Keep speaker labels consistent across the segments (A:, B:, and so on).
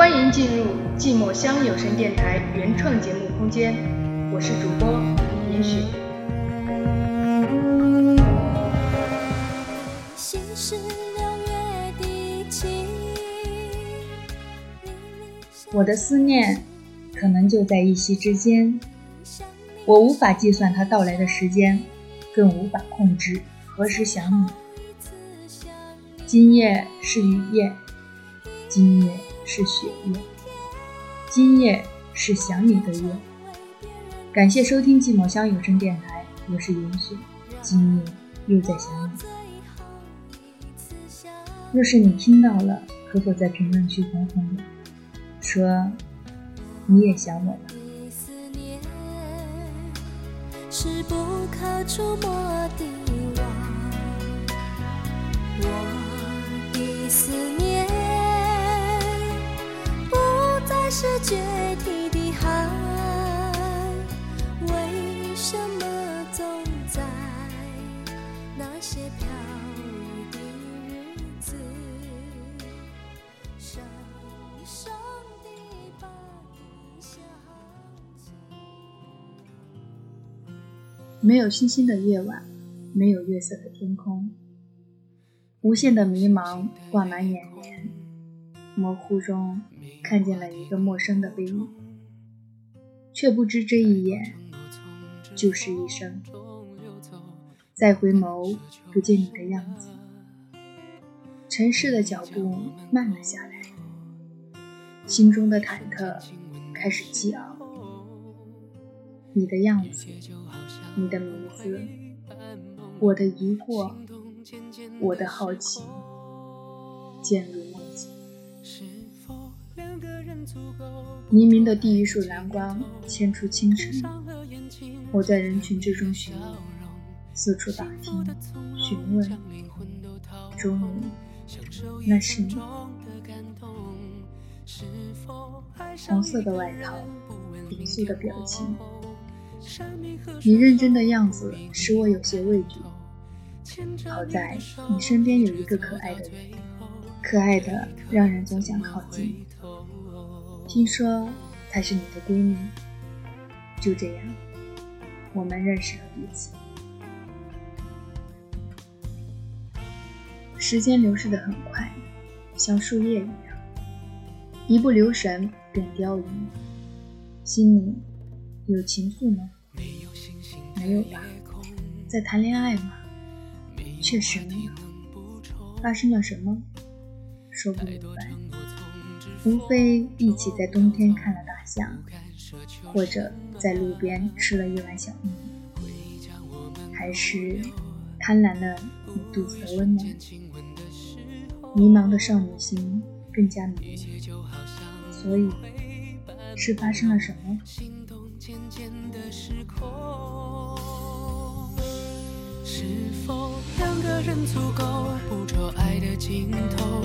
A: 欢迎进入寂寞乡有声电台原创节目空间，我是主播严雪。
B: 我的思念可能就在一夕之间，我无法计算它到来的时间，更无法控制何时想你。今夜是雨夜，今夜是雪夜，今夜是想你的夜。感谢收听寂寞乡有声电台，我是云雪，今夜又在想你。若是你听到了，可否在评论区哄哄我，说你也想我了？
C: 是不可触摸的网，我的思念是决堤的海，为什么总在那些飘雨的日子，伤一伤的把你想起？
B: 没有星星的夜晚，没有月色的天空，无限的迷茫挂满眼帘，模糊中看见了一个陌生的背影，却不知这一眼就是一生。再回眸，不见你的样子，城市的脚步慢了下来，心中的忐忑开始激昂。你的样子，你的名字，我的疑惑，我的好奇，渐入。黎明的第一束蓝光牵出清晨，我在人群之中寻觅，四处打听，询问，终于，那是你。红色的外套，严肃的表情，你认真的样子使我有些畏惧。好在你身边有一个可爱的人，可爱的让人总想靠近。听说她是你的闺蜜，就这样，我们认识了彼此。时间流逝的很快，像树叶一样，一不留神便凋零。心里有情愫吗？没有吧。在谈恋爱吗？确实没有。发生了什么？说不明白。无非一起在冬天看了大象，或者在路边吃了一碗小米，还是贪婪了你肚子的温暖。迷茫的少女心更加迷茫，所以是发生了什么？
C: 是否两个人足够捕捉爱的尽头？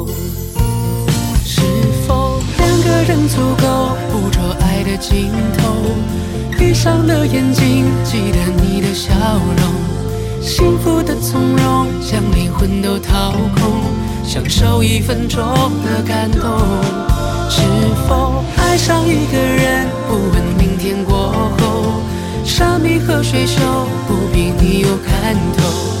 C: 是否两个人足够捕捉爱的尽头？闭上了眼睛，记得你的笑容，幸福的从容，将灵魂都掏空，享受一分钟的感动。是否爱上一个人，不问明天过后？山明和水秀，不比你有看头。